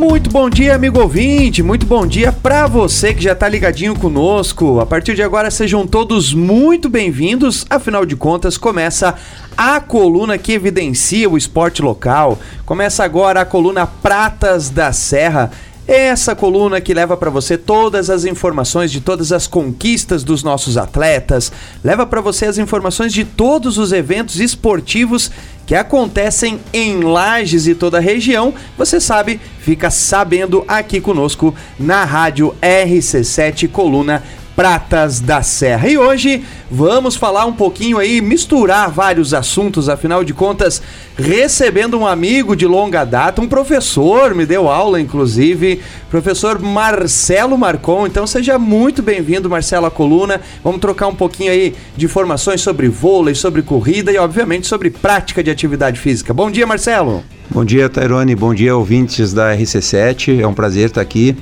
Muito bom dia, amigo ouvinte. Muito bom dia para você que já tá ligadinho conosco. A partir de agora, sejam todos muito bem-vindos. Afinal de contas, começa a coluna que evidencia o esporte local. Começa agora a coluna Pratas da Serra. Essa coluna que leva para você todas as informações de todas as conquistas dos nossos atletas, leva para você as informações de todos os eventos esportivos que acontecem em Lages e toda a região. Você sabe, fica sabendo aqui conosco na Rádio RC7 Coluna Pratas da Serra. E hoje vamos falar um pouquinho aí, misturar vários assuntos, afinal de contas, recebendo um amigo de longa data, um professor, me deu aula inclusive, professor Marcelo Marcon. Então seja muito bem-vindo, Marcelo à coluna. Vamos trocar um pouquinho aí de informações sobre vôlei, sobre corrida e obviamente sobre prática de atividade física. Bom dia, Marcelo. Bom dia, Tairone. Bom dia, ouvintes da RC7. É um prazer estar aqui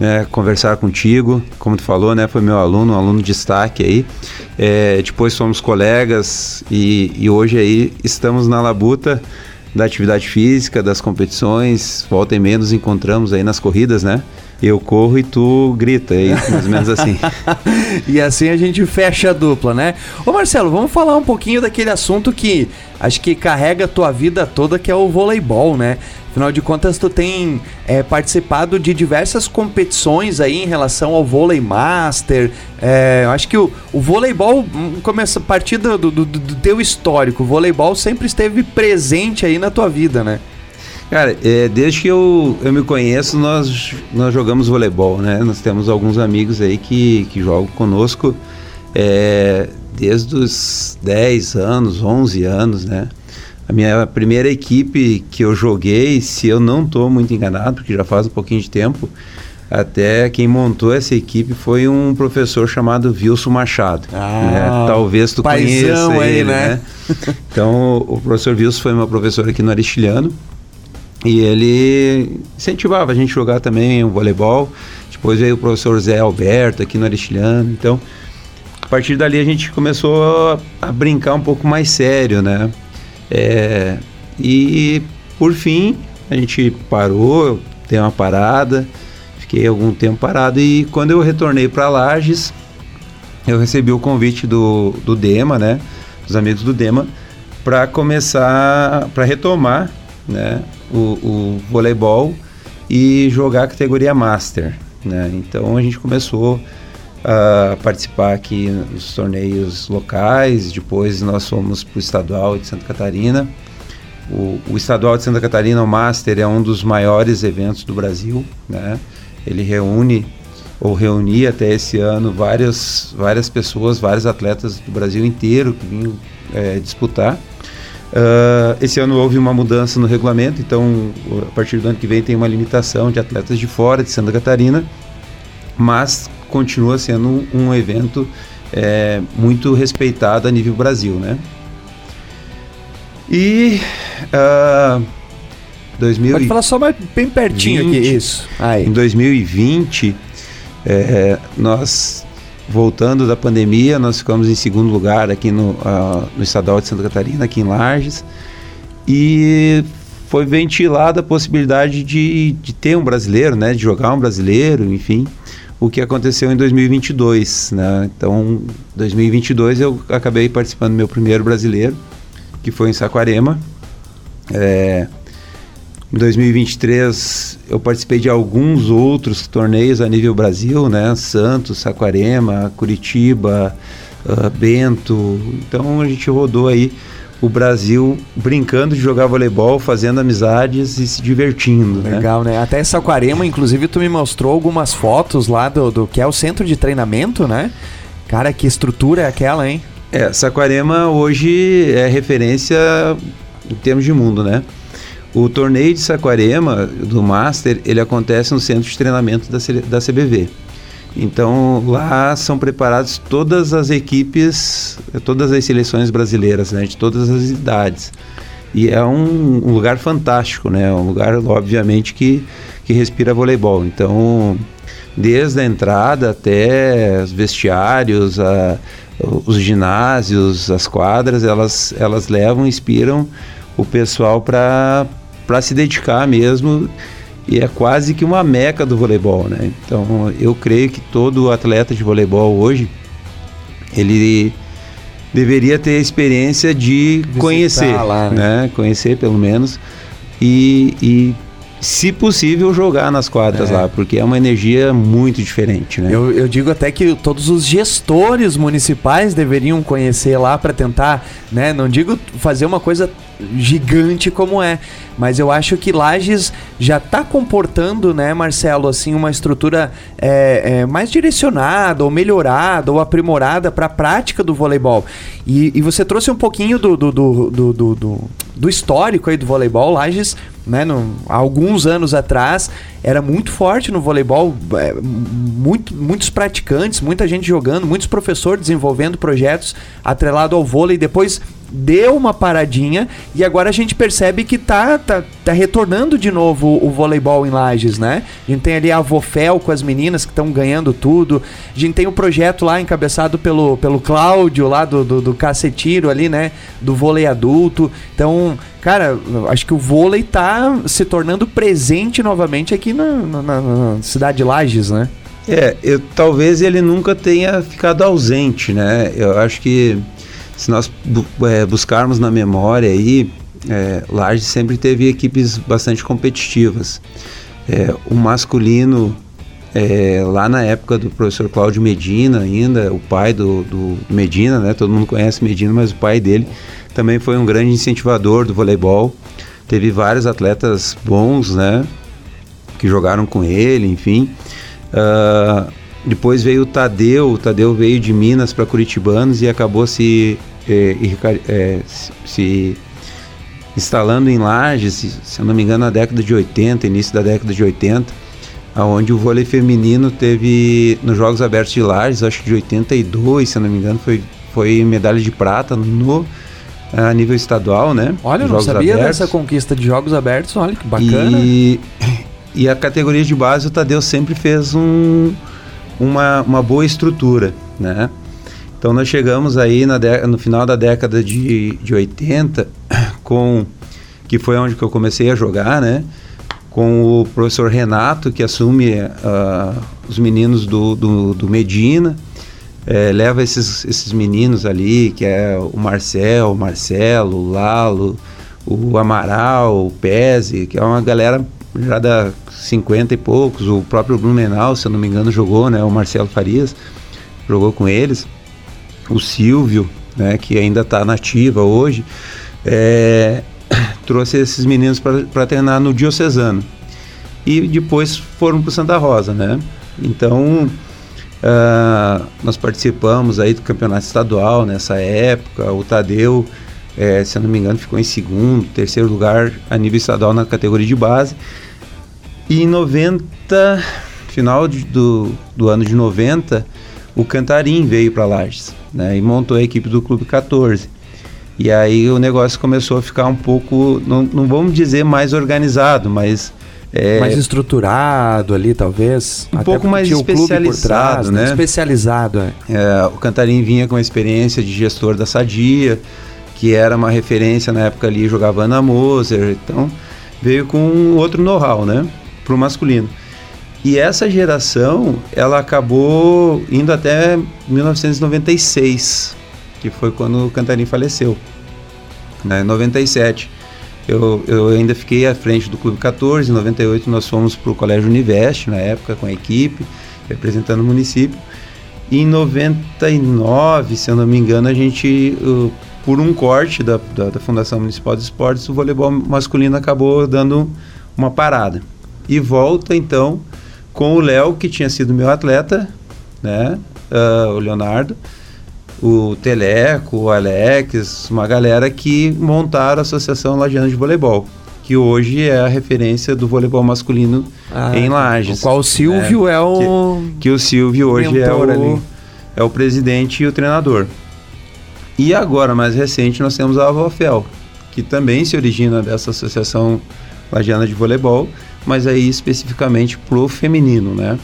né, conversar contigo. Como tu falou, né, foi meu aluno, um aluno de destaque aí. É, depois fomos colegas e, e hoje aí estamos na labuta da atividade física, das competições. Volta e meia nos encontramos aí nas corridas, né? eu corro e tu grita, é mais ou menos assim. e assim a gente fecha a dupla, né? Ô Marcelo, vamos falar um pouquinho daquele assunto que acho que carrega a tua vida toda, que é o voleibol, né? Afinal de contas, tu tem é, participado de diversas competições aí em relação ao vôlei master. É, acho que o, o voleibol hum, começa a partir do, do, do, do teu histórico. O voleibol sempre esteve presente aí na tua vida, né? Cara, é, desde que eu, eu me conheço, nós, nós jogamos voleibol, né? Nós temos alguns amigos aí que, que jogam conosco é, desde os 10 anos, 11 anos, né? A minha primeira equipe que eu joguei, se eu não estou muito enganado, porque já faz um pouquinho de tempo, até quem montou essa equipe foi um professor chamado Wilson Machado. Ah, né? Talvez tu conheça ele, né? né? então, o professor Wilson foi meu professor aqui no Aristilhano. E ele incentivava a gente a jogar também o voleibol. Depois veio o professor Zé Alberto aqui no Aristilhano. Então, a partir dali a gente começou a brincar um pouco mais sério, né? É, e por fim a gente parou, deu uma parada, fiquei algum tempo parado e quando eu retornei para Lages, eu recebi o convite do, do Dema, né? Dos amigos do Dema, para começar, para retomar, né? o, o voleibol e jogar a categoria Master. Né? Então a gente começou a participar aqui nos torneios locais, depois nós fomos para o estadual de Santa Catarina. O, o, estadual de Santa Catarina, o Master, é um dos maiores eventos do Brasil. Né? Ele reúne ou reunia até esse ano várias, várias pessoas, vários atletas do Brasil inteiro que vinham é, disputar. Uh, esse ano houve uma mudança no regulamento, então a partir do ano que vem tem uma limitação de atletas de fora de Santa Catarina, mas continua sendo um, evento é, muito respeitado a nível Brasil, né? E uh, 2000 Pode falar só mais bem pertinho 20, aqui, isso. Aí. Em 2020, é, nós voltando da pandemia, nós ficamos em segundo lugar aqui no, uh, no estadual de Santa Catarina, aqui em Lages, e foi ventilada a possibilidade de, de ter um brasileiro, né, de jogar um brasileiro, enfim, o que aconteceu em 2022, né? Então, 2022 eu acabei participando do meu primeiro brasileiro, que foi em Saquarema. É, em 2023 eu participei de alguns outros torneios a nível Brasil, né? Santos, Saquarema, Curitiba, uh, Bento. Então a gente rodou aí o Brasil brincando de jogar voleibol, fazendo amizades e se divertindo. Né? Legal, né? né? Até Saquarema, inclusive, tu me mostrou algumas fotos lá do, do que é o centro de treinamento, né? Cara, que estrutura é aquela, hein? É, Saquarema hoje é referência em termos de mundo, né? O torneio de Saquarema, do Master, ele acontece no centro de treinamento da, da CBV. Então lá são preparadas todas as equipes, todas as seleções brasileiras, né, de todas as idades. E é um, um lugar fantástico, né? Um lugar, obviamente, que, que respira voleibol. Então, desde a entrada até os vestiários, a, os ginásios, as quadras, elas, elas levam, inspiram o pessoal para para se dedicar mesmo e é quase que uma meca do voleibol, né? Então eu creio que todo atleta de voleibol hoje ele deveria ter a experiência de Visitar conhecer, lá, né? né? Conhecer pelo menos e, e se possível, jogar nas quadras é. lá, porque é uma energia muito diferente, né? Eu, eu digo até que todos os gestores municipais deveriam conhecer lá para tentar, né? Não digo fazer uma coisa gigante como é. Mas eu acho que Lages já está comportando, né, Marcelo, assim, uma estrutura é, é, mais direcionada, ou melhorada, ou aprimorada para a prática do voleibol. E, e, você trouxe um pouquinho do, do, do, do, do, do histórico aí do voleibol. Lages, né, no, alguns anos atrás, era muito forte no voleibol, é, muito, muitos praticantes, muita gente jogando, muitos professores desenvolvendo projetos atrelado ao vôlei. Depois deu uma paradinha e agora a gente percebe que tá, tá, tá retornando de novo o voleibol em Lages, né? A gente tem ali a Vofel com as meninas que estão ganhando tudo. A gente tem o um projeto lá encabeçado pelo, pelo Cláudio lá do, do, do Cacetiro ali, né? Do vôlei adulto. Então, cara, acho que o vôlei tá se tornando presente novamente aqui na, na, na cidade de Lages, né? É, eu, talvez ele nunca tenha ficado ausente, né? Eu acho que se nós é, buscarmos na memória aí, é, sempre teve equipes bastante competitivas. É, o masculino, é, lá na época do professor Cláudio Medina, ainda, o pai do, do, Medina, né? Todo mundo conhece Medina, mas o pai dele também foi um grande incentivador do voleibol. Teve vários atletas bons, né? Que jogaram com ele, enfim. Uh, depois veio o Tadeu, o Tadeu veio de Minas para Curitibanos e acabou se é, é, se instalando em Lages, se, se eu não me engano, na década de 80, início da década de 80, aonde o vôlei feminino teve nos Jogos Abertos de Lages, acho que de 82, se eu não me engano, foi, foi medalha de prata no a nível estadual, né? Olha, eu não sabia abertos. dessa conquista de Jogos Abertos, olha que bacana. E, e a categoria de base, o Tadeu sempre fez um, uma, uma boa estrutura, né? Então nós chegamos aí no final da década de, de 80, com que foi onde que eu comecei a jogar, né? Com o professor Renato, que assume uh, os meninos do, do, do Medina, é, leva esses, esses meninos ali, que é o Marcel, o Marcelo, o Lalo, o Amaral, o Pese, que é uma galera já da 50 e poucos, o próprio Blumenau, se eu não me engano, jogou, né? O Marcelo Farias jogou com eles o Silvio, né, que ainda está nativa hoje, é, trouxe esses meninos para treinar no Diocesano. E depois foram para Santa Rosa, né? Então, uh, nós participamos aí do campeonato estadual nessa época. O Tadeu, é, se eu não me engano, ficou em segundo, terceiro lugar a nível estadual na categoria de base. E em 90, final de, do, do ano de 90, o Cantarim veio para Lages né, e montou a equipe do Clube 14. E aí o negócio começou a ficar um pouco, não, não vamos dizer mais organizado, mas é, mais estruturado ali, talvez. Um pouco mais especializado, trás, né? né? Especializado, é. é. O Cantarim vinha com a experiência de gestor da Sadia, que era uma referência na época ali, jogava Ana Moser, então veio com outro know-how, né? Pro masculino. E essa geração, ela acabou indo até 1996, que foi quando o Cantarim faleceu. Né? Em 97, eu, eu ainda fiquei à frente do Clube 14, em 98 nós fomos para o Colégio Univeste, na época, com a equipe, representando o município. E em 99, se eu não me engano, a gente, uh, por um corte da, da, da Fundação Municipal de Esportes, o voleibol masculino acabou dando uma parada. E volta, então, com o Léo, que tinha sido meu atleta, né? Uh, o Leonardo, o Teleco, o Alex, uma galera que montaram a Associação Lagiana de Voleibol, que hoje é a referência do voleibol masculino ah, em Lages. O qual o Silvio né? é o. Que, que, o Silvio hoje é o, é o presidente e o treinador. E agora, mais recente, nós temos a Avofel, que também se origina dessa Associação Lagiana de Voleibol mas aí especificamente pro feminino, né?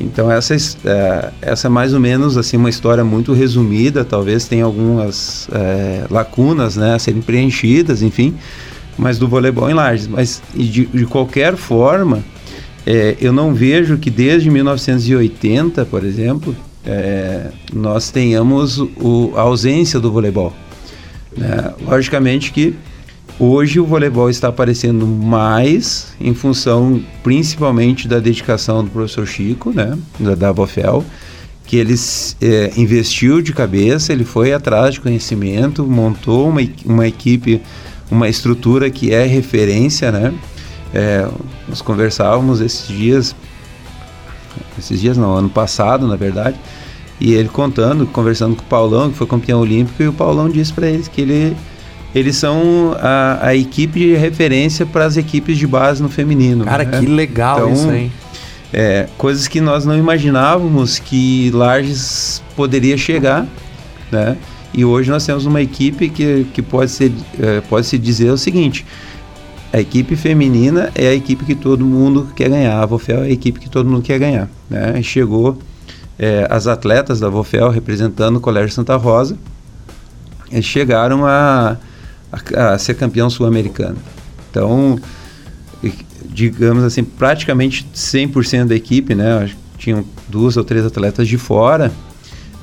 Então essa é, essa é mais ou menos assim uma história muito resumida, talvez tenha algumas é, lacunas, né, a serem preenchidas, enfim, mas do voleibol em Lages. Mas de, de qualquer forma, é, eu não vejo que desde 1980, por exemplo, é, nós tenhamos o, a ausência do voleibol. Né? Logicamente que hoje o voleibol está aparecendo mais em função principalmente da dedicação do professor Chico, né, da, da que ele é, investiu de cabeça, ele foi atrás de conhecimento, montou uma, uma equipe, uma estrutura que é referência, né? É, nós conversávamos esses dias, esses dias não, ano passado, na verdade, e ele contando, conversando com o Paulão, que foi campeão olímpico, e o Paulão disse para eles que ele, eles são a, a equipe de referência para as equipes de base no feminino. Cara, né? que legal então, isso, hein? É, coisas que nós não imaginávamos que Lages poderia chegar, né? E hoje nós temos uma equipe que, que pode, ser, é, pode se dizer o seguinte: a equipe feminina é a equipe que todo mundo quer ganhar, a Vofel é a equipe que todo mundo quer ganhar. Né? Chegou é, as atletas da Vofel representando o Colégio Santa Rosa, eles chegaram a, a, a ser campeão sul-americano. Então, digamos assim, praticamente 100% da equipe, né? Tinham duas ou três atletas de fora,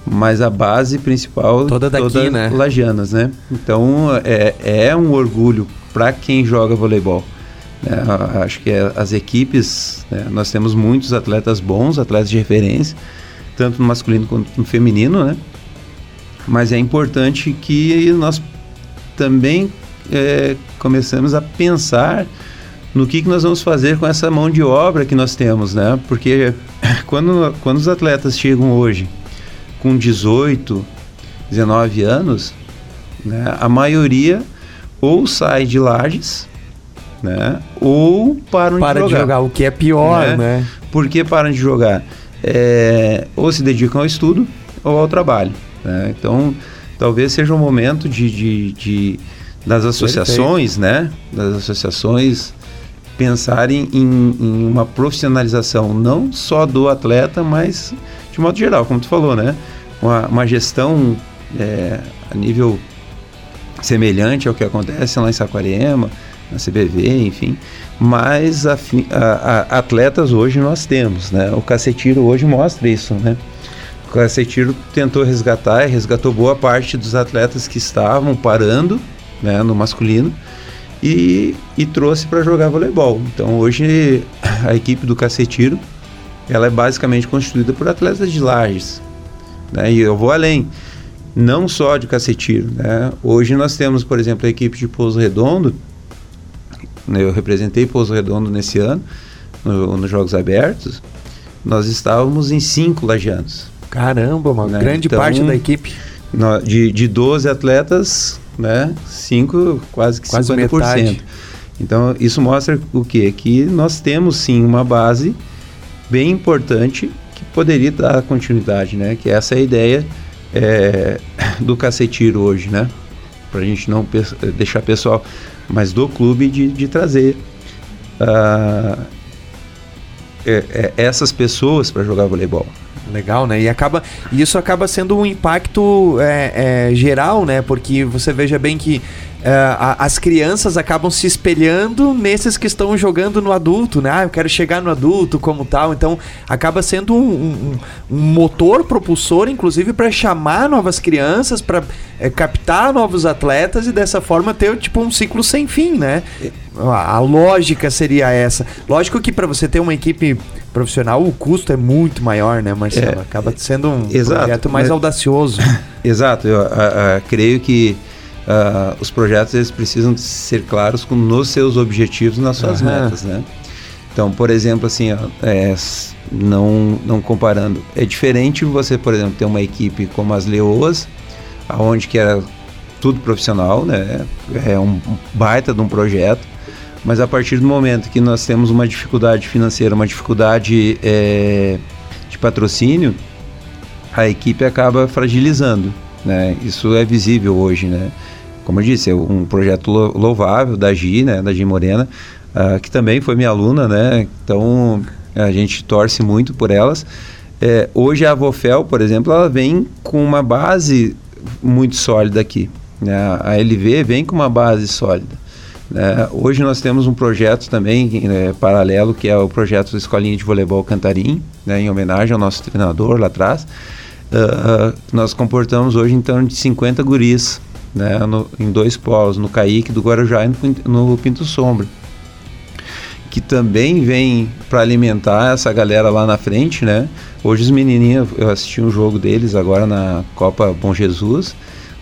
mas a base principal toda daqui, toda né? Lagianas, né? Então é, é um orgulho para quem joga voleibol. Né? Acho que é, as equipes, né? nós temos muitos atletas bons, atletas de referência, tanto no masculino quanto no feminino, né? Mas é importante que nós também é, começamos a pensar no que, que nós vamos fazer com essa mão de obra que nós temos, né? Porque quando, quando os atletas chegam hoje com 18, 19 anos, né, a maioria ou sai de lajes, né, ou param Para de jogar. de jogar. O que é pior, né? né? Por que param de jogar? é, ou se dedicam ao estudo ou ao trabalho. Né? Então, talvez seja o momento de, de, de das associações, Perfeito. né? Das associações pensarem em, em, uma profissionalização não só do atleta, mas de modo geral, como tu falou, né? Uma, uma gestão é, a nível semelhante ao que acontece lá em Saquarema, na CBV, enfim. Mas a, a, a, atletas hoje nós temos, né? O Cacetiro hoje mostra isso, né? O Cacetiro tentou resgatar e resgatou boa parte dos atletas que estavam parando, né, no masculino e, e trouxe para jogar voleibol. Então hoje a equipe do Cacetiro ela é basicamente constituída por atletas de lajes, né? E eu vou além, não só de Cacetiro, né? Hoje nós temos, por exemplo, a equipe de Pouso Redondo né, eu representei Pouso Redondo nesse ano, no, nos Jogos Abertos, nós estávamos em cinco lagianos. Caramba, uma né? grande então, parte da equipe. De, de 12 atletas, né, cinco, quase que quase 50%. Metade. Então, isso mostra o quê? Que nós temos sim uma base bem importante que poderia dar continuidade, né? Que essa é a ideia é, do cacetiro hoje, né? Para a gente não deixar pessoal mas do clube de, de trazer uh, é, é, essas pessoas para jogar voleibol. Legal, né? E acaba, isso acaba sendo um impacto é, é, geral, né? Porque você veja bem que Uh, as crianças acabam se espelhando nesses que estão jogando no adulto, né? Ah, eu quero chegar no adulto como tal. Então, acaba sendo um, um, um motor propulsor, inclusive, para chamar novas crianças, para é, captar novos atletas e dessa forma ter tipo um ciclo sem fim, né? A, a lógica seria essa. Lógico que para você ter uma equipe profissional, o custo é muito maior, né, Marcelo? É, acaba sendo um exato, projeto mais mas, audacioso. Exato, eu a, a, creio que uh, os projetos eles precisam ser claros com, nos seus objetivos, nas suas uhum. metas, né? Então, por exemplo, assim, ó, é, não, não comparando, é diferente você, por exemplo, ter uma equipe como as Leoas, aonde que era tudo profissional, né? É um baita de um projeto, mas a partir do momento que nós temos uma dificuldade financeira, uma dificuldade é, de patrocínio, a equipe acaba fragilizando, né? Isso é visível hoje, né? Como eu disse, é um projeto louvável da Gi, né, da Gi Morena, uh, que também foi minha aluna, né, então a gente torce muito por elas. É, hoje a Vofel, por exemplo, ela vem com uma base muito sólida aqui. Né? A LV vem com uma base sólida. Né? Hoje nós temos um projeto também é, paralelo, que é o projeto da Escolinha de Voleibol Cantarim, né, em homenagem ao nosso treinador lá atrás. Uh, nós comportamos hoje em torno de 50 guris, né, no, em dois polos, no Caíque do Guarujá e no, no Pinto Sombra. Que também vem para alimentar essa galera lá na frente, né? Hoje os menininhos, eu assisti um jogo deles agora na Copa Bom Jesus,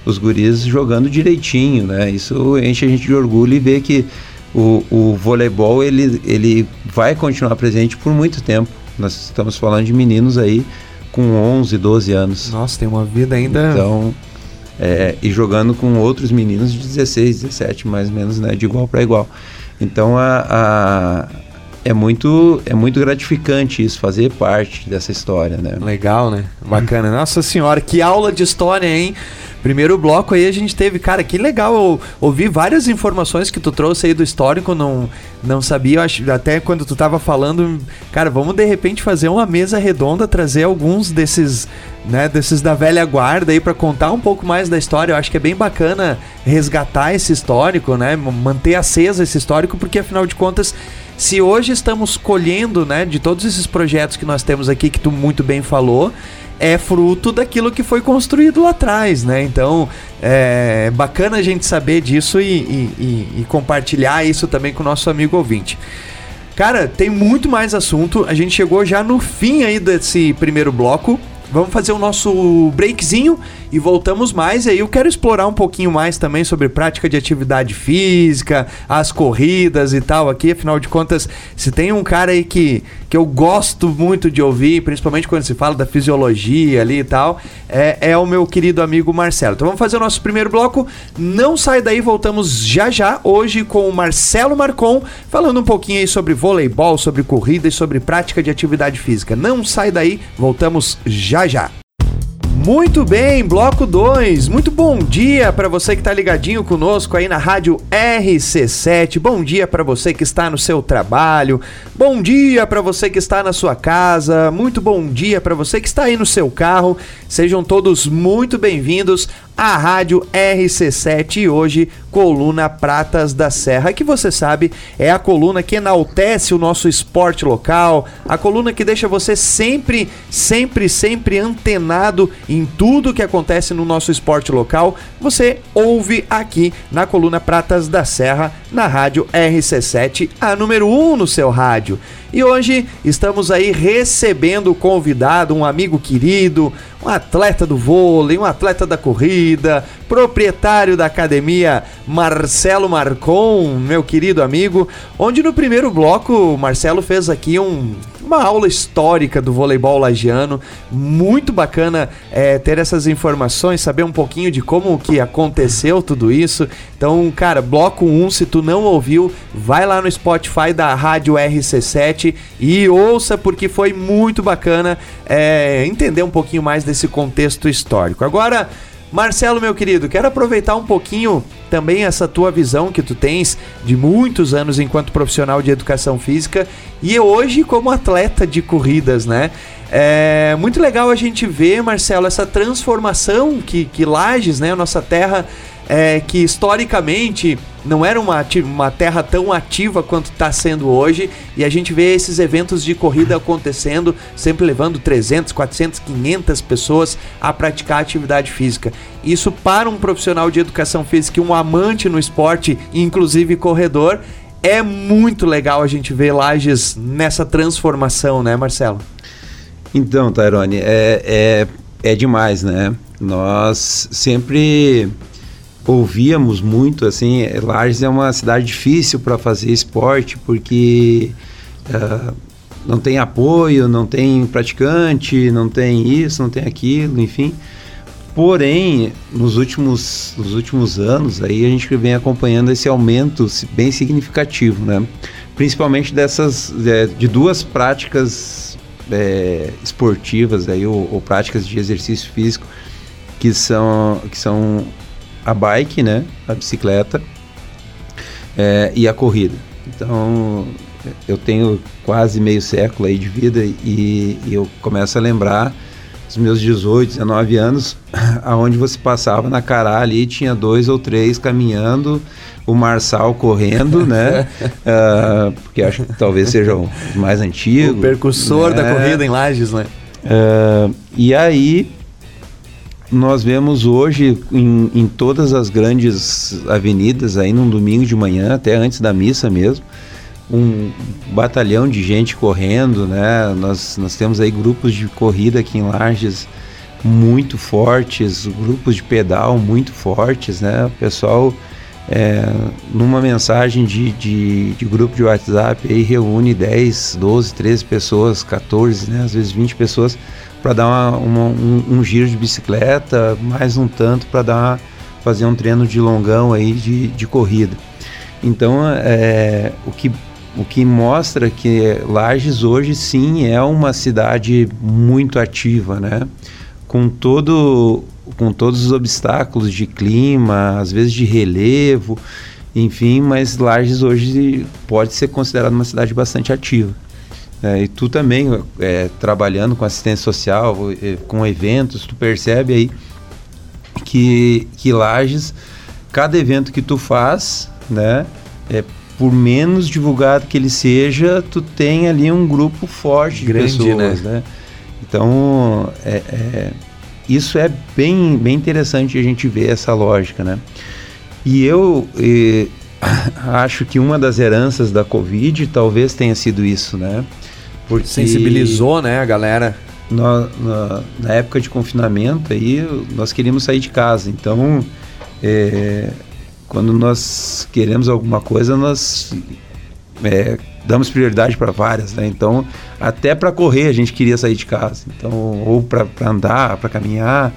os guris jogando direitinho, né? Isso enche a gente de orgulho e ver que o, o voleibol ele, ele vai continuar presente por muito tempo. Nós estamos falando de meninos aí com 11, 12 anos. Nossa, tem uma vida ainda. Então, é, e jogando com outros meninos de 16, 17, mais ou menos, né? De igual para igual. Então, a, a, é muito é muito gratificante isso fazer parte dessa história, né? Legal, né? Bacana. Nossa senhora, que aula de história, hein? Primeiro bloco aí a gente teve, cara, que legal eu ouvir várias informações que tu trouxe aí do histórico, não não sabia, acho, até quando tu tava falando, cara, vamos de repente fazer uma mesa redonda, trazer alguns desses, né, desses da velha guarda aí para contar um pouco mais da história. Eu acho que é bem bacana resgatar esse histórico, né, manter acesa esse histórico, porque afinal de contas se hoje estamos colhendo, né, de todos esses projetos que nós temos aqui, que tu muito bem falou, é fruto daquilo que foi construído lá atrás, né? Então é bacana a gente saber disso e, e, e, compartilhar isso também com o nosso amigo ouvinte. Cara, tem muito mais assunto. A gente chegou já no fim aí desse primeiro bloco. Vamos fazer o nosso breakzinho e voltamos mais. E aí eu quero explorar um pouquinho mais também sobre prática de atividade física, as corridas e tal aqui. Afinal de contas, se tem um cara aí que, que eu gosto muito de ouvir, principalmente quando se fala da fisiologia ali e tal, é, é o meu querido amigo Marcelo. Então vamos fazer o nosso primeiro bloco. Não sai daí, voltamos já já hoje com o Marcelo Marcon, falando um pouquinho aí sobre voleibol, sobre corrida e sobre prática de atividade física. Não sai daí, voltamos já já. Muito bem, bloco 2. Muito bom dia para você que está ligadinho conosco aí na rádio RC7. Bom dia para você que está no seu trabalho. Bom dia para você que está na sua casa. Muito bom dia para você que está aí no seu carro. Sejam todos muito bem-vindos à rádio RC7 e hoje coluna Pratas da Serra, que você sabe é a coluna que enaltece o nosso esporte local, a coluna que deixa você sempre, sempre, sempre antenado em tudo que acontece no nosso esporte local. Você ouve aqui na coluna Pratas da Serra, na rádio RC7, a número 1 um no seu rádio. E hoje estamos aí recebendo o convidado, um amigo querido, um atleta do vôlei, um atleta da corrida, proprietário da academia Marcelo Marcon, meu querido amigo, onde no primeiro bloco o Marcelo fez aqui um, uma aula histórica do voleibol lagiano, muito bacana é, ter essas informações, saber um pouquinho de como que aconteceu tudo isso. Então, cara, bloco 1, se tu não ouviu, vai lá no Spotify da Rádio RC7 e ouça porque foi muito bacana é, entender um pouquinho mais desse contexto histórico. Agora, Marcelo, meu querido, quero aproveitar um pouquinho também essa tua visão que tu tens de muitos anos enquanto profissional de educação física e hoje como atleta de corridas, né? É muito legal a gente ver, Marcelo, essa transformação que, que Lages, né, nossa terra, é, que historicamente não era uma, uma terra tão ativa quanto está sendo hoje, e a gente vê esses eventos de corrida acontecendo, sempre levando 300, 400, 500 pessoas a praticar atividade física. Isso para um profissional de educação física um amante no esporte, inclusive corredor, é muito legal a gente ver Lages nessa transformação, né, Marcelo? Então, Tairone, é, é, é demais, né? Nós sempre ouvíamos muito assim, Lages é uma cidade difícil para fazer esporte porque uh, não tem apoio, não tem praticante, não tem isso, não tem aquilo, enfim. Porém, nos últimos, nos últimos anos aí a gente vem acompanhando esse aumento bem significativo, né? Principalmente dessas de duas práticas é, esportivas aí ou, ou práticas de exercício físico que são que são a bike, né, a bicicleta é, e a corrida. Então eu tenho quase meio século aí de vida e, e eu começo a lembrar dos meus 18, 19 anos, aonde você passava na Cará ali, tinha dois ou três caminhando, o Marçal correndo, né? uh, porque acho que talvez seja o mais antigo. O percussor né? da corrida em Lages, né? Uh, e aí nós vemos hoje em, em, todas as grandes avenidas aí num domingo de manhã, até antes da missa mesmo, um batalhão de gente correndo, né? Nós, nós temos aí grupos de corrida aqui em Lages muito fortes, grupos de pedal muito fortes, né? O pessoal é, numa mensagem de, de, de, grupo de WhatsApp aí reúne 10, 12, 13 pessoas, 14, né? Às vezes 20 pessoas para dar uma, uma, um, um, giro de bicicleta, mais um tanto para dar fazer um treino de longão aí de, de corrida. Então, é, o que o que mostra que Lages hoje sim é uma cidade muito ativa, né? Com todo com todos os obstáculos de clima, às vezes de relevo, enfim, mas Lages hoje pode ser considerada uma cidade bastante ativa. É, e tu também, é, trabalhando com assistência social, é, com eventos, tu percebe aí que, que Lages, cada evento que tu faz, né, é, por menos divulgado que ele seja, tu tem ali um grupo forte Grande, de pessoas, né? né? Então, é, é, isso é bem, bem interessante a gente ver essa lógica, né? E eu e, acho que uma das heranças da Covid talvez tenha sido isso, né? Porque sensibilizou, né, a galera. Na, na, na, época de confinamento aí nós queríamos sair de casa, então é, quando nós queremos alguma coisa, nós é, damos prioridade para várias, né? Então, até para correr a gente queria sair de casa, então ou para andar, para caminhar,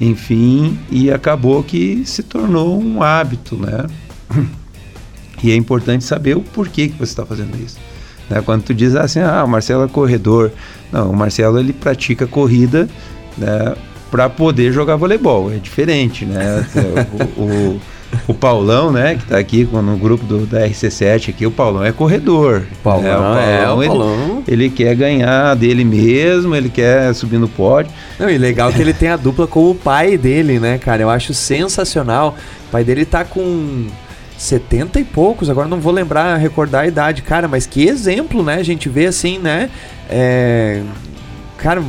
enfim, e acabou que se tornou um hábito, né? E é importante saber o porquê que você está fazendo isso. Né? Quando tu diz assim, ah, o Marcelo é corredor, não, o Marcelo ele pratica corrida, né? Para poder jogar voleibol, é diferente, né? o, o o Paulão, né, que está aqui no grupo do, da RC7 aqui, o Paulão é corredor. O Paulão, né? o Paulão, é, o Paulão. Ele, ele, quer ganhar dele mesmo, ele quer subir no pódio. Não, e legal que ele tem a dupla com o pai dele, né, cara? Eu acho sensacional. O pai dele tá com 70 e poucos, agora não vou lembrar, recordar a idade, cara, mas que exemplo, né? A gente vê assim, né? É, cara,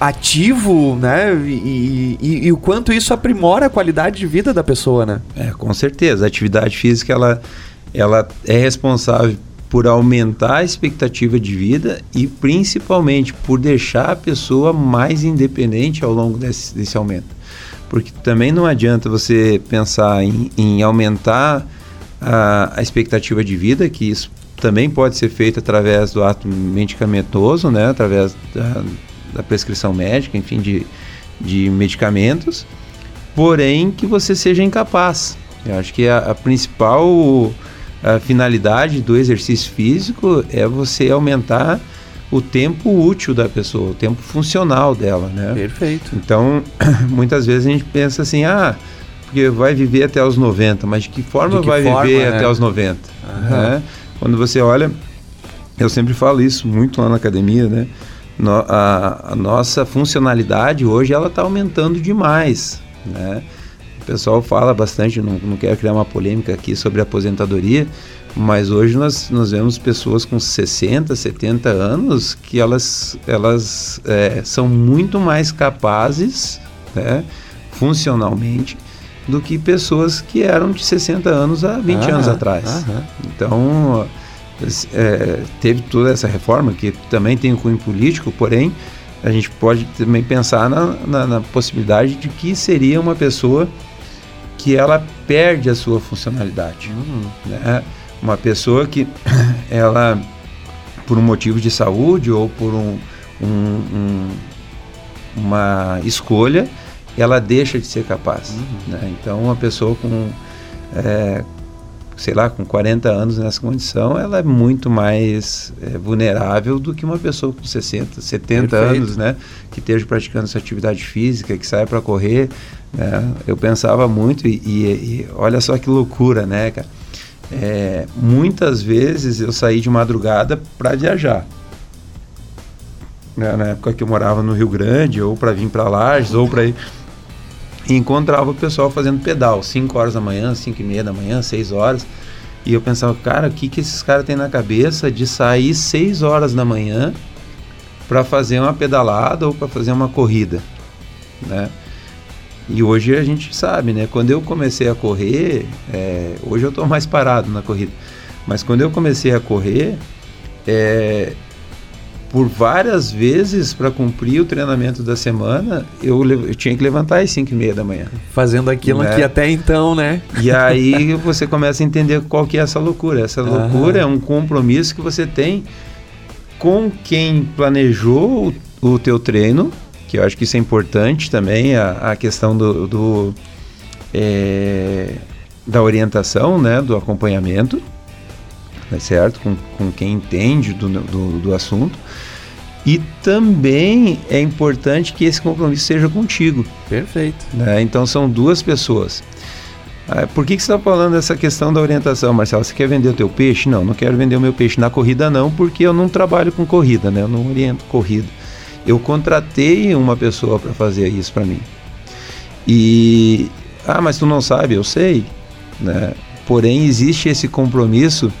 ativo, né? E, e, e, o quanto isso aprimora a qualidade de vida da pessoa, né? É, com certeza. A atividade física ela, ela é responsável por aumentar a expectativa de vida e principalmente por deixar a pessoa mais independente ao longo desse, desse aumento. Porque também não adianta você pensar em, em aumentar a, a expectativa de vida, que isso também pode ser feito através do ato medicamentoso, né? através da, da prescrição médica, enfim, de, de medicamentos, porém que você seja incapaz. Eu acho que a, a principal a finalidade do exercício físico é você aumentar o tempo útil da pessoa, o tempo funcional dela, né? Perfeito. Então, muitas vezes a gente pensa assim, ah, porque vai viver até os 90, mas de que forma de que vai forma, viver né? até os 90? Né? Quando você olha, eu sempre falo isso muito lá na academia, né? no, a, a, nossa funcionalidade hoje ela está aumentando demais, né? O pessoal fala bastante, não, não quero criar uma polêmica aqui sobre aposentadoria, mas hoje nós, nós vemos pessoas com 60, 70 anos que elas, elas é, são muito mais capazes, né, funcionalmente, do que pessoas que eram de 60 anos há 20 anos atrás. Então, é, teve toda essa reforma, que também tem um cunho político, porém, a gente pode também pensar na, na, na, possibilidade de que seria uma pessoa que ela perde a sua funcionalidade. Uhum. Né? Uma pessoa que ela, por um motivo de saúde ou por um, um, um, uma escolha, ela deixa de ser capaz. Uhum. Né? Então, uma pessoa com, é, sei lá, com 40 anos nessa condição, ela é muito mais é, vulnerável do que uma pessoa com 60, 70 Perfeito. anos, né? Que esteja praticando essa atividade física, que saia para correr. Né? Eu pensava muito e, e, e, olha só que loucura, né, cara? É, muitas vezes eu saí de madrugada para viajar. Né? Na época que eu morava no Rio Grande, ou para vir para Lages, ou para ir e encontrava o pessoal fazendo pedal, 5 horas da manhã, 5 e meia da manhã, 6 horas. E eu pensava, cara, o que, que esses caras têm na cabeça de sair 6 horas da manhã para fazer uma pedalada ou para fazer uma corrida, né? E hoje a gente sabe, né? Quando eu comecei a correr, é, hoje eu estou mais parado na corrida, mas quando eu comecei a correr, é, por várias vezes para cumprir o treinamento da semana, eu, eu, tinha que levantar às 5 e meia da manhã. Fazendo aquilo né? que até então, né? E aí você começa a entender qual que é essa loucura. Essa loucura é um compromisso que você tem com quem planejou o, o teu treino, que eu acho que isso é importante também, a, a questão do, do é, da orientação, né, do acompanhamento, tá certo? Com, com quem entende do, do, do assunto e também é importante que esse compromisso seja contigo. Perfeito. Né? Então são duas pessoas. Ah, por que, que você está falando dessa questão da orientação, Marcelo? Você quer vender o teu peixe? Não, não quero vender o meu peixe na corrida não, porque eu não trabalho com corrida, né? Eu não oriento corrida. Eu contratei uma pessoa para fazer isso para mim. E ah, mas tu não sabe? Eu sei, né? Porém existe esse compromisso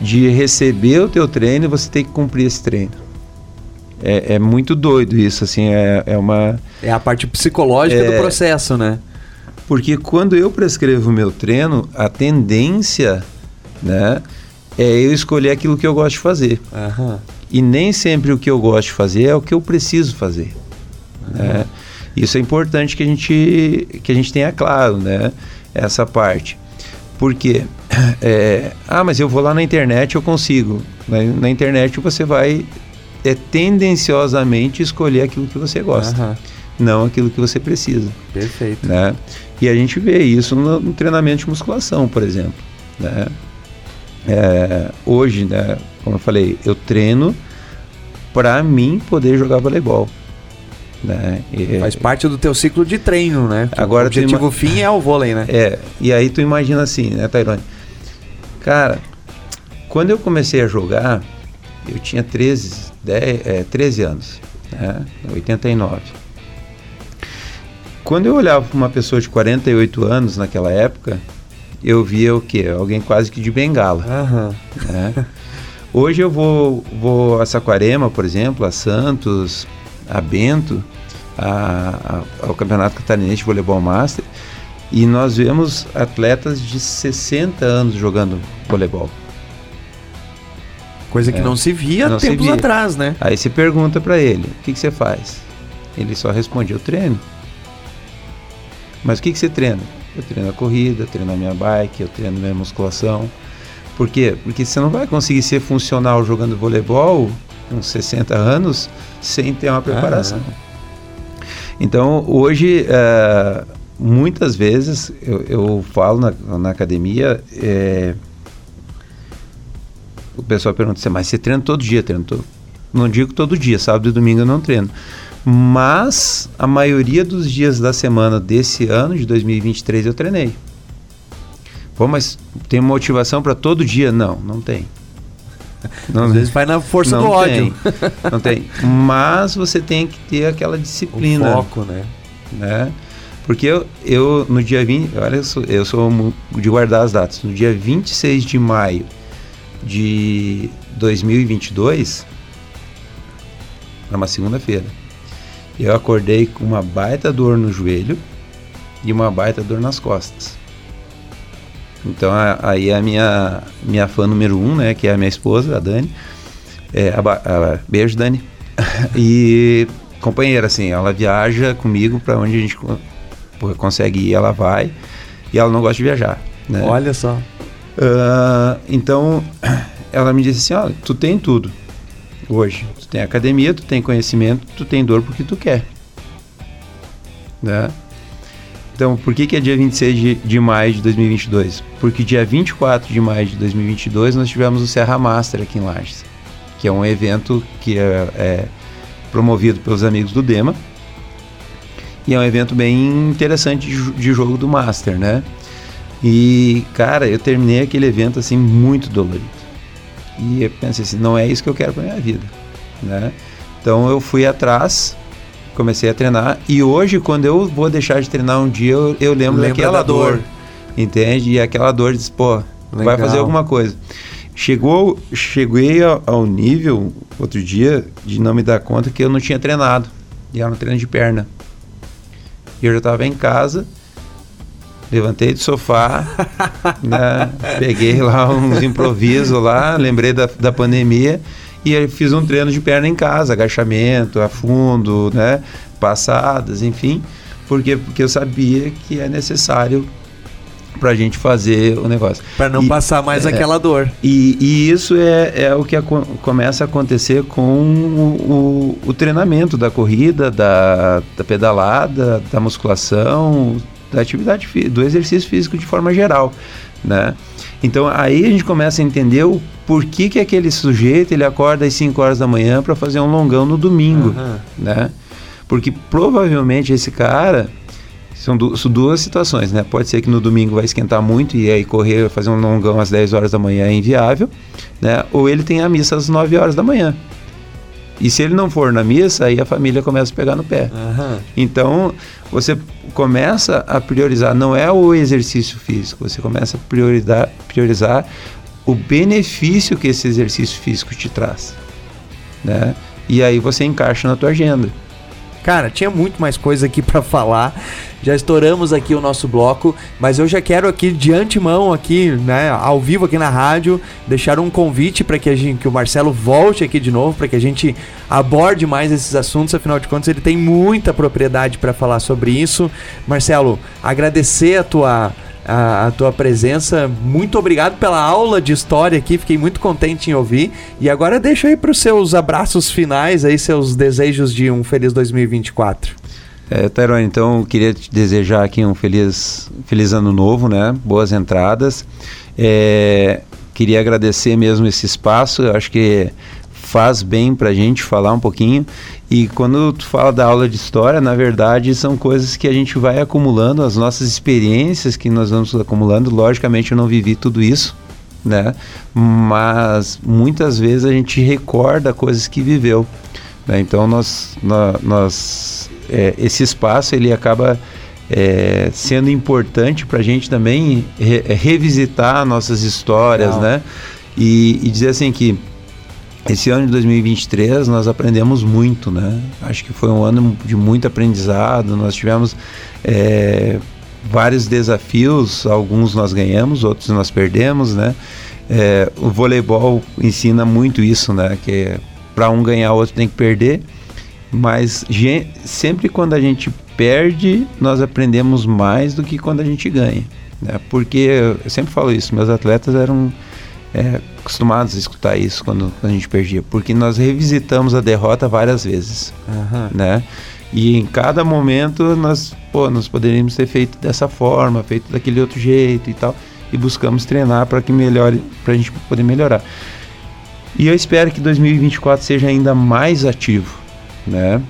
de receber o teu treino e você tem que cumprir esse treino é, é muito doido isso, assim, é, é uma... É a parte psicológica é, do processo, né? Porque quando eu prescrevo o meu treino, a tendência, né, é eu escolher aquilo que eu gosto de fazer. Uhum. E nem sempre o que eu gosto de fazer é o que eu preciso fazer. Né? Isso é importante que a gente, que a gente tenha claro, né? Essa parte. Porque, é, ah, mas eu vou lá na internet, eu consigo. Na, na internet você vai é tendenciosamente escolher aquilo que você gosta, uhum. não aquilo que você precisa. Perfeito. Né? E a gente vê isso no, no treinamento de musculação, por exemplo. Né? É, hoje, né, como eu falei, eu treino para mim poder jogar voleibol. Né? E, Faz parte do teu ciclo de treino, né? Agora o objetivo fim é o vôlei, né? É, e aí tu imagina assim, né, Tairone? Cara, quando eu comecei a jogar, eu tinha 13, 10, é, 13 anos, né? 89. Quando eu olhava para uma pessoa de 48 anos naquela época, eu via o quê? Alguém quase que de bengala. Uhum. Né? Hoje eu vou, vou a Saquarema, por exemplo, a Santos, a Bento, a, a, ao Campeonato Catarinense de Voleibol Master, e nós vemos atletas de 60 anos jogando voleibol. Coisa que é. não se via não tempos via. atrás, né? Aí você pergunta para ele, o que, que você faz? Ele só responde, eu treino. Mas o que, que você treina? Eu treino a corrida, treino a minha bike, eu treino a minha musculação. Por quê? Porque você não vai conseguir ser funcional jogando voleibol com 60 anos sem ter uma preparação. Ah, então, hoje, uh, muitas vezes, eu, eu falo na, na academia, é, o pessoal pergunta assim, mas você treina todo dia? Treino todo... Não digo todo dia, sábado e domingo eu não treino. Mas a maioria dos dias da semana desse ano, de 2023, eu treinei. Pô, mas tem motivação para todo dia? Não, não tem. Não, Às vezes vai na força do ódio. não tem. Mas você tem que ter aquela disciplina. O foco, né? né? Porque eu, eu no dia 20, olha, eu sou, eu sou de guardar as datas. No dia 26 de maio de 2022, era uma segunda-feira. Eu acordei com uma baita dor no joelho e uma baita dor nas costas. Então aí a minha minha fã número um, né, que é a minha esposa, a Dani, é, a, a, beijo Dani, e companheira assim, ela viaja comigo para onde a gente consegue ir, ela vai e ela não gosta de viajar. Né? Olha só. Uh, então, ela me disse assim: Olha, tu tem tudo hoje. Tu tem academia, tu tem conhecimento, tu tem dor porque tu quer. Né? Então, por que, que é dia 26 de, de maio de 2022? Porque dia 24 de maio de 2022 nós tivemos o Serra Master aqui em Lages, que é um evento que é, é promovido pelos amigos do Dema. E é um evento bem interessante de, de jogo do Master, né? E, cara, eu terminei aquele evento assim muito dolorido. E eu pensei assim, não é isso que eu quero para minha vida, né? Então eu fui atrás comecei a treinar. E hoje, quando eu vou deixar de treinar um dia, eu, eu lembro Lembra daquela da dor. dor. Entende? E aquela dor diz, pô, vai Legal. fazer alguma coisa. Chegou, cheguei ao, ao nível, outro dia, de não me dar conta que eu não tinha treinado. E era um treino de perna. E eu já estava em casa, levantei do sofá, né, peguei lá uns improvisos lá, lembrei da, da pandemia e fiz um treino de perna em casa, agachamento, afundo, né, passadas, enfim, porque, porque eu sabia que é necessário para a gente fazer o negócio. Para não E- passar mais é, aquela dor. E, e isso é, é o que aco- começa a acontecer com o, o- o treinamento da corrida, da, da pedalada, da musculação, da atividade, do exercício físico de forma geral, né? Então aí a gente começa a entender o porquê que aquele sujeito ele acorda às 5 horas da manhã para fazer um longão no domingo, Aham. né? Porque provavelmente esse cara são, du- são duas situações, né? Pode ser que no domingo vai esquentar muito e aí correr, fazer um longão às 10 horas da manhã é inviável, né? Ou ele tem a missa às 9 horas da manhã. E se ele não for na missa, aí a família começa a pegar no pé. Aham. Então, você começa a priorizar, não é o exercício físico, você começa a priorizar, priorizar o benefício que esse exercício físico te traz, né? E aí você encaixa na tua agenda. Cara, tinha muito mais coisa aqui pra falar. Já estouramos aqui o nosso bloco, mas eu já quero aqui de antemão aqui, né, ao vivo aqui na rádio, deixar um convite para que a gente, que o Marcelo volte aqui de novo, para que a gente aborde mais esses assuntos. Afinal de contas, ele tem muita propriedade para falar sobre isso. Marcelo, agradecer a tua a, a tua presença. Muito obrigado pela aula de história aqui, fiquei muito contente em ouvir. E agora deixa aí para os seus abraços finais, aí seus desejos de um feliz 2024. É, Tairone, então eu queria te desejar aqui um feliz, feliz ano novo, né? Boas entradas. É, queria agradecer mesmo esse espaço, eu acho que faz bem pra gente falar um pouquinho. E quando tu fala da aula de história, na verdade, são coisas que a gente vai acumulando, as nossas experiências que nós vamos acumulando. Logicamente, eu não vivi tudo isso, né? Mas muitas vezes a gente recorda coisas que viveu. né? Então, nós, nó- nós é, esse espaço ele acaba é, sendo importante para a gente também re- revisitar nossas histórias, Legal. né? E, e dizer assim que esse ano de 2023 nós aprendemos muito, né? Acho que foi um ano de muito aprendizado. Nós tivemos é, vários desafios, alguns nós ganhamos, outros nós perdemos, né? É, o voleibol ensina muito isso, né? Que para um ganhar, o outro tem que perder. Mas sempre quando a gente perde, nós aprendemos mais do que quando a gente ganha. Né? Porque eu sempre falo isso, meus atletas eram é, acostumados a escutar isso quando, quando a gente perdia, porque nós revisitamos a derrota várias vezes, né? E em cada momento nós, pô, nós poderíamos ter feito dessa forma, feito daquele outro jeito e tal, e buscamos treinar para que melhore, para a gente poder melhorar. E eu espero que 2024 seja ainda mais ativo, né?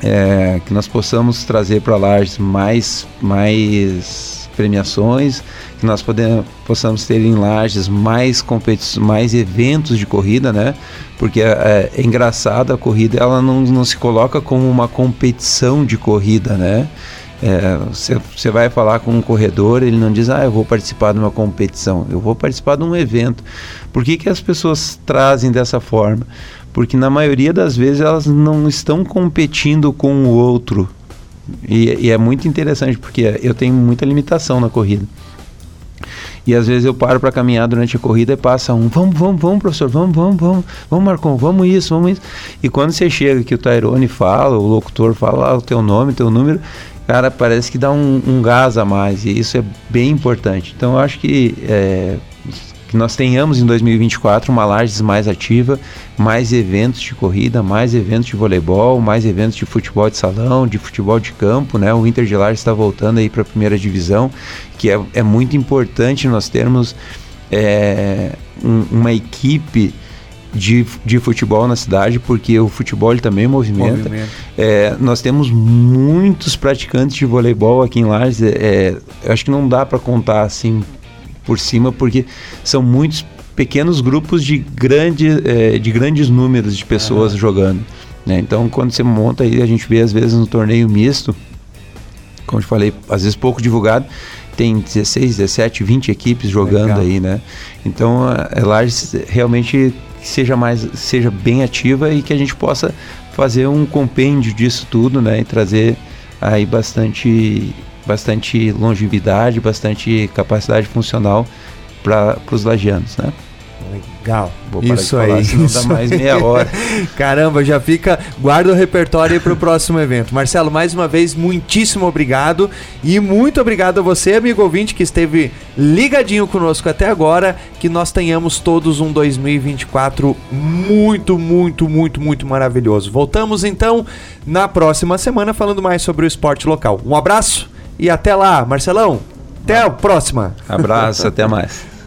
É, que nós possamos trazer para Lages mais, mais premiações, que nós podemos, possamos ter em Lages mais competições, mais eventos de corrida, né? Porque é, é engraçado a corrida, ela não, não se coloca como uma competição de corrida, né? É, você, você vai falar com um corredor, ele não diz, ah, eu vou participar de uma competição, eu vou participar de um evento. Por que, que as pessoas trazem dessa forma? Porque na maioria das vezes elas não estão competindo com o outro. E, e é muito interessante, porque eu tenho muita limitação na corrida. E às vezes eu paro para caminhar durante a corrida e passa um, vamos, vamos, vamos, professor, vamos, vamos, vamos, vamos, Marcon, vamos isso, vamos isso. E quando você chega que o Tairone fala, o locutor fala o teu nome, teu número, cara, parece que dá um, um gás a mais. E isso é bem importante. Então eu acho que, é, que nós tenhamos em 2024 uma Lages mais ativa, mais eventos de corrida, mais eventos de voleibol, mais eventos de futebol de salão, de futebol de campo, né? O Inter de Lages está voltando aí para a primeira divisão, que é, é muito importante nós termos é, um- uma equipe de, de futebol na cidade, porque o futebol também movimenta. É, nós temos muitos praticantes de voleibol aqui em Lages. É, é, eu acho que não dá para contar assim por cima, porque são muitos pequenos grupos de, grande, é, de grandes números de pessoas jogando. Né? Então, quando você monta aí, a gente vê às vezes no torneio misto, como eu falei, às vezes pouco divulgado, tem 16, 17, 20 equipes jogando Legal. aí, né? Então, a Lages realmente seja mais seja bem ativa e que a gente possa fazer um compêndio disso tudo, né, e trazer aí bastante bastante longevidade, bastante capacidade funcional para os lagianos, né? Legal. Vou isso aí. Falar, senão isso dá mais meia hora. Caramba, já fica. Guarda o repertório aí para o próximo evento. Marcelo, mais uma vez, muitíssimo obrigado. E muito obrigado a você, amigo ouvinte, que esteve ligadinho conosco até agora. Que nós tenhamos todos um 2024 muito, muito, muito, muito maravilhoso. Voltamos então na próxima semana falando mais sobre o esporte local. Um abraço e até lá, Marcelão. Até a próxima. Abraço, até mais.